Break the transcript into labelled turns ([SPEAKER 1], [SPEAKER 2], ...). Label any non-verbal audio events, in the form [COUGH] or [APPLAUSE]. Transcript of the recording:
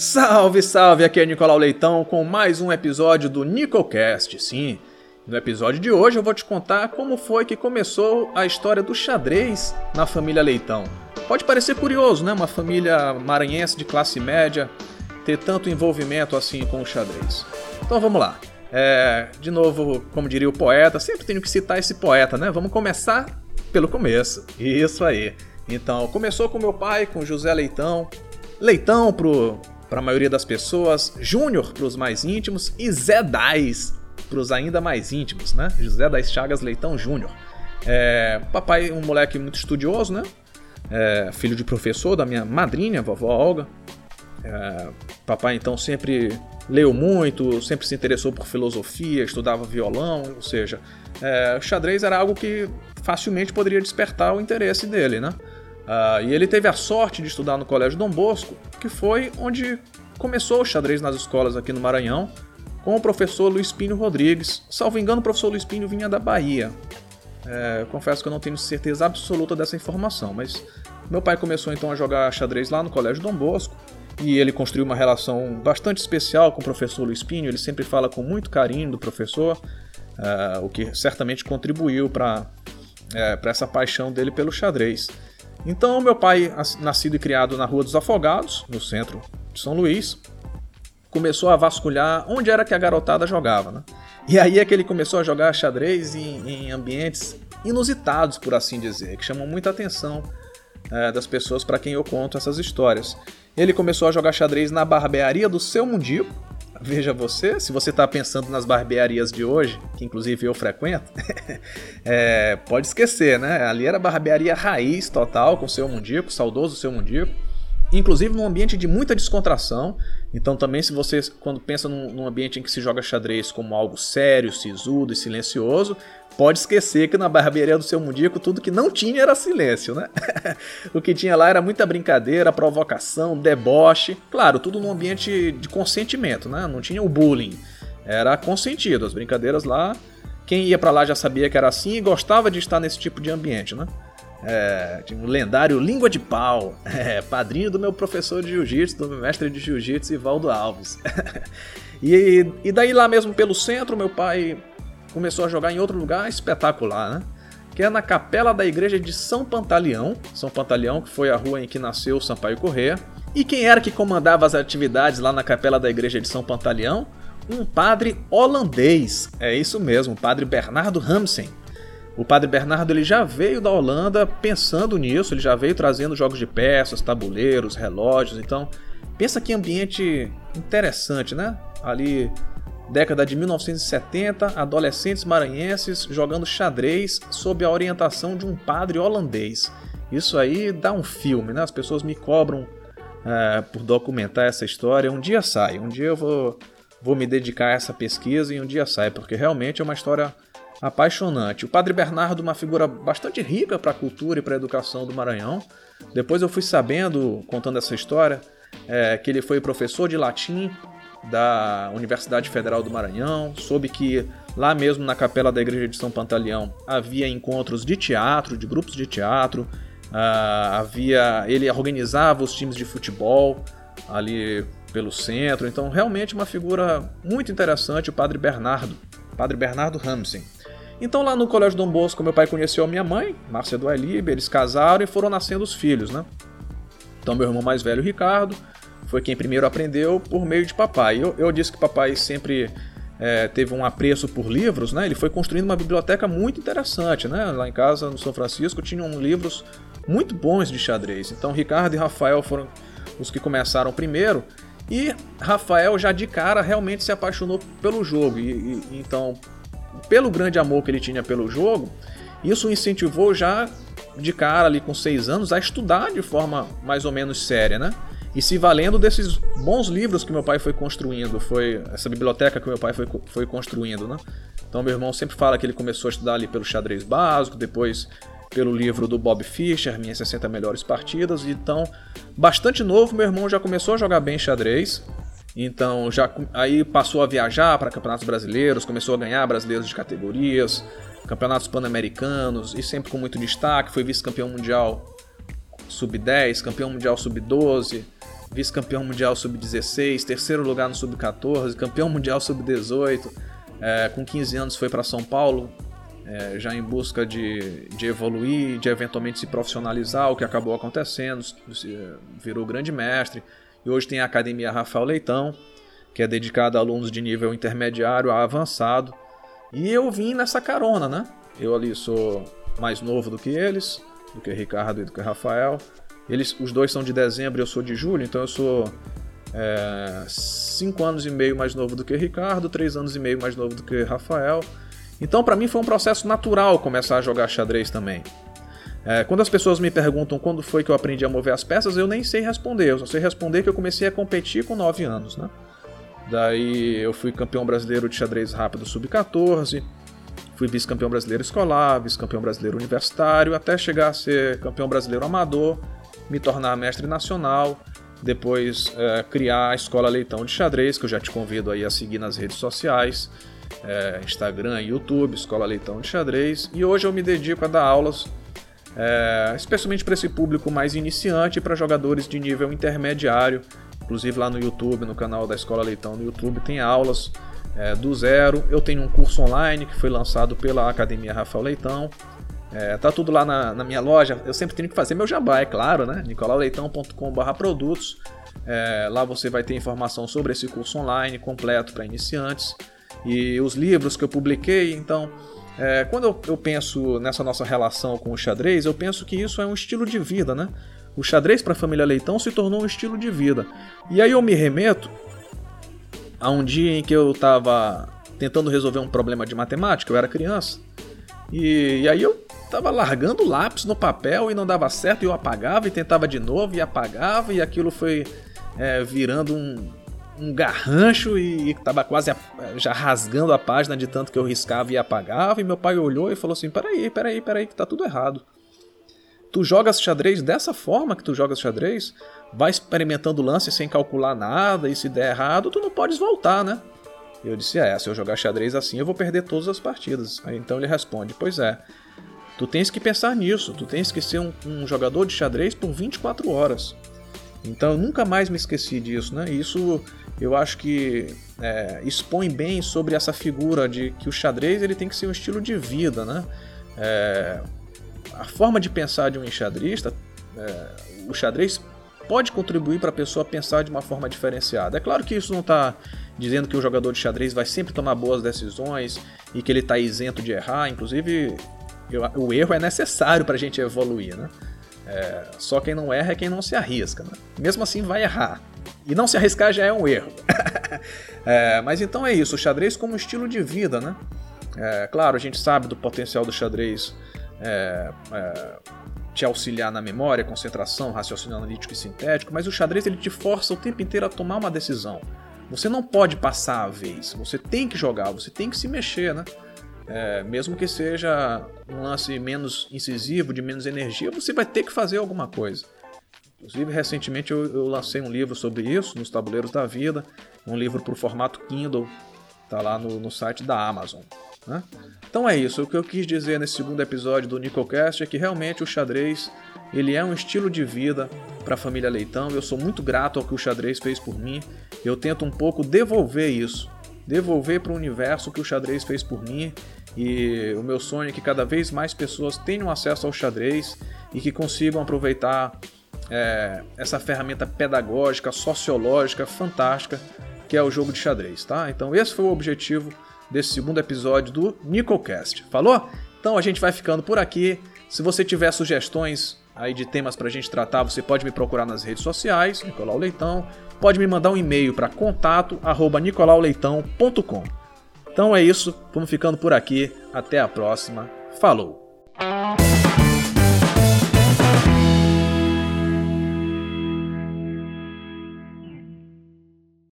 [SPEAKER 1] Salve, salve! Aqui é Nicolau Leitão com mais um episódio do Nicocast. Sim, no episódio de hoje eu vou te contar como foi que começou a história do xadrez na família Leitão. Pode parecer curioso, né? Uma família maranhense de classe média ter tanto envolvimento assim com o xadrez. Então vamos lá. É, de novo, como diria o poeta, sempre tenho que citar esse poeta, né? Vamos começar pelo começo. Isso aí. Então, começou com meu pai, com José Leitão. Leitão pro para a maioria das pessoas, Júnior para os mais íntimos e Zé Dais para os ainda mais íntimos, né? José das Chagas Leitão Júnior. É, papai, um moleque muito estudioso, né? É, filho de professor da minha madrinha, vovó Olga. É, papai então sempre leu muito, sempre se interessou por filosofia, estudava violão, ou seja, é, o xadrez era algo que facilmente poderia despertar o interesse dele, né? Uh, e ele teve a sorte de estudar no Colégio Dom Bosco, que foi onde começou o xadrez nas escolas aqui no Maranhão, com o professor Luiz Pinho Rodrigues. Salvo engano, o professor Luiz Pinho vinha da Bahia. É, confesso que eu não tenho certeza absoluta dessa informação, mas meu pai começou então a jogar xadrez lá no Colégio Dom Bosco e ele construiu uma relação bastante especial com o professor Luiz Pinho. Ele sempre fala com muito carinho do professor, uh, o que certamente contribuiu para é, essa paixão dele pelo xadrez. Então, meu pai, nascido e criado na Rua dos Afogados, no centro de São Luís, começou a vasculhar onde era que a garotada jogava, né? E aí é que ele começou a jogar xadrez em, em ambientes inusitados, por assim dizer, que chamam muita atenção é, das pessoas para quem eu conto essas histórias. Ele começou a jogar xadrez na barbearia do seu Mundico, Veja você, se você está pensando nas barbearias de hoje, que inclusive eu frequento, [LAUGHS] é, pode esquecer, né? Ali era barbearia raiz total, com o seu Mundico, saudoso seu Mundico inclusive num ambiente de muita descontração. Então, também, se você, quando pensa num, num, ambiente em que se joga xadrez como algo sério, sisudo e silencioso, pode esquecer que na barbearia do seu Mundico tudo que não tinha era silêncio, né? [LAUGHS] o que tinha lá era muita brincadeira, provocação, deboche. Claro, tudo num ambiente de consentimento, né? Não tinha o bullying. Era consentido. As brincadeiras lá, quem ia para lá já sabia que era assim e gostava de estar nesse tipo de ambiente, né? É, um lendário Língua de Pau, [LAUGHS] é, padrinho do meu professor de jiu-jitsu, do meu mestre de jiu-jitsu, Ivaldo Alves. [LAUGHS] e, e daí lá mesmo pelo centro, meu pai começou a jogar em outro lugar espetacular, né? Que é na capela da igreja de São Pantaleão. São Pantaleão, que foi a rua em que nasceu o Sampaio Corrêa. E quem era que comandava as atividades lá na capela da igreja de São Pantaleão? Um padre holandês. É isso mesmo, o padre Bernardo Ramsen o padre Bernardo ele já veio da Holanda pensando nisso, ele já veio trazendo jogos de peças, tabuleiros, relógios, então pensa que ambiente interessante, né? Ali década de 1970, adolescentes maranhenses jogando xadrez sob a orientação de um padre holandês. Isso aí dá um filme, né? As pessoas me cobram é, por documentar essa história. Um dia sai, um dia eu vou, vou me dedicar a essa pesquisa e um dia sai, porque realmente é uma história apaixonante. O Padre Bernardo, uma figura bastante rica para a cultura e para a educação do Maranhão. Depois eu fui sabendo, contando essa história, é, que ele foi professor de latim da Universidade Federal do Maranhão. Soube que lá mesmo na capela da Igreja de São Pantaleão havia encontros de teatro, de grupos de teatro. Uh, havia ele organizava os times de futebol ali pelo centro. Então realmente uma figura muito interessante, o Padre Bernardo, Padre Bernardo Ramsey. Então lá no Colégio Dom Bosco, meu pai conheceu a minha mãe, Márcia do Elibe, eles casaram e foram nascendo os filhos, né? Então meu irmão mais velho, Ricardo, foi quem primeiro aprendeu por meio de papai. Eu, eu disse que papai sempre é, teve um apreço por livros, né? Ele foi construindo uma biblioteca muito interessante, né? Lá em casa, no São Francisco, tinham livros muito bons de xadrez. Então Ricardo e Rafael foram os que começaram primeiro. E Rafael já de cara realmente se apaixonou pelo jogo. E, e então pelo grande amor que ele tinha pelo jogo, isso o incentivou já de cara ali com seis anos a estudar de forma mais ou menos séria, né? E se valendo desses bons livros que meu pai foi construindo, foi essa biblioteca que meu pai foi, foi construindo, né? Então meu irmão sempre fala que ele começou a estudar ali pelo xadrez básico, depois pelo livro do Bob Fischer, Minhas 60 Melhores Partidas. Então, bastante novo, meu irmão já começou a jogar bem xadrez. Então já aí passou a viajar para campeonatos brasileiros, começou a ganhar brasileiros de categorias, campeonatos pan-americanos e sempre com muito destaque. Foi vice-campeão mundial sub-10, campeão mundial sub-12. vice-campeão mundial sub-16, terceiro lugar no sub-14, campeão mundial sub-18. É, com 15 anos foi para São Paulo, é, já em busca de, de evoluir, de eventualmente se profissionalizar, o que acabou acontecendo, virou grande mestre. E hoje tem a Academia Rafael Leitão, que é dedicada a alunos de nível intermediário a avançado. E eu vim nessa carona, né? Eu ali sou mais novo do que eles, do que Ricardo e do que Rafael. Eles, os dois são de dezembro e eu sou de julho, então eu sou é, cinco anos e meio mais novo do que Ricardo, três anos e meio mais novo do que Rafael. Então, para mim, foi um processo natural começar a jogar xadrez também. É, quando as pessoas me perguntam quando foi que eu aprendi a mover as peças, eu nem sei responder. Eu só sei responder que eu comecei a competir com 9 anos, né? Daí eu fui campeão brasileiro de xadrez rápido sub-14, fui vice-campeão brasileiro escolar, vice-campeão brasileiro universitário, até chegar a ser campeão brasileiro amador, me tornar mestre nacional, depois é, criar a Escola Leitão de Xadrez, que eu já te convido aí a seguir nas redes sociais, é, Instagram, YouTube, Escola Leitão de Xadrez, e hoje eu me dedico a dar aulas é, especialmente para esse público mais iniciante e para jogadores de nível intermediário. Inclusive lá no YouTube, no canal da Escola Leitão no YouTube, tem aulas é, do zero. Eu tenho um curso online que foi lançado pela Academia Rafael Leitão. É, tá tudo lá na, na, minha loja. Eu sempre tenho que fazer meu jabá, é claro, né? nicolauleitão.com/produtos. É, lá você vai ter informação sobre esse curso online completo para iniciantes e os livros que eu publiquei. Então, é, quando eu, eu, penso nessa nossa relação com o xadrez, eu penso que isso é um estilo de vida, né? O xadrez para a família Leitão se tornou um estilo de vida. E aí eu me remeto a um dia em que eu estava tentando resolver um problema de matemática, eu era criança. E, e aí eu estava largando lápis no papel e não dava certo, e eu apagava e tentava de novo e apagava, e aquilo foi é, virando um, um garrancho e, estava quase a, já rasgando a página de tanto que eu riscava e apagava. E meu pai olhou e falou assim: Peraí, peraí, peraí, que tá tudo errado. Tu jogas xadrez dessa forma que tu jogas xadrez, vai experimentando lance sem calcular nada, e se der errado, tu não podes voltar, né? Eu disse: É, se eu jogar xadrez assim, eu vou perder todas as partidas. Aí então ele responde: Pois é. Tu tens que pensar nisso, tu tens que ser um, um jogador de xadrez por 24 horas. Então eu nunca mais me esqueci disso, né? Isso eu acho que é, expõe bem sobre essa figura de que o xadrez ele tem que ser um estilo de vida, né? É, a forma de pensar de um enxadrista, é, o xadrez pode contribuir para a pessoa pensar de uma forma diferenciada. É claro que isso não está dizendo que o jogador de xadrez vai sempre tomar boas decisões e que ele está isento de errar. Inclusive, eu, o erro é necessário para a gente evoluir, né? É, só quem não erra é quem não se arrisca. Né? Mesmo assim, vai errar. E não se arriscar já é um erro. [LAUGHS] é, mas então é isso, o xadrez como estilo de vida, né? É, claro, a gente sabe do potencial do xadrez é, é, te auxiliar na memória, concentração, raciocínio analítico e sintético, mas o xadrez ele te força o tempo inteiro a tomar uma decisão. Você não pode passar a vez, você tem que jogar, você tem que se mexer, né? É, mesmo que seja um lance menos incisivo, de menos energia, você vai ter que fazer alguma coisa. Inclusive, recentemente eu, eu lancei um livro sobre isso, nos Tabuleiros da Vida, um livro para o formato Kindle, tá lá no, no site da Amazon. Né? Então é isso, o que eu quis dizer nesse segundo episódio do Nicocast é que realmente o xadrez ele é um estilo de vida para a família Leitão. Eu sou muito grato ao que o xadrez fez por mim. Eu tento um pouco devolver isso, devolver para o universo o que o xadrez fez por mim. E o meu sonho é que cada vez mais pessoas tenham acesso ao xadrez e que consigam aproveitar é, essa ferramenta pedagógica, sociológica, fantástica que é o jogo de xadrez, tá? Então esse foi o objetivo desse segundo episódio do Nicocast. Falou? Então a gente vai ficando por aqui. Se você tiver sugestões aí de temas para a gente tratar, você pode me procurar nas redes sociais, Nicolau Leitão. Pode me mandar um e-mail para contato@nicolauleitão.com. Então é isso, vamos ficando por aqui. Até a próxima. Falou!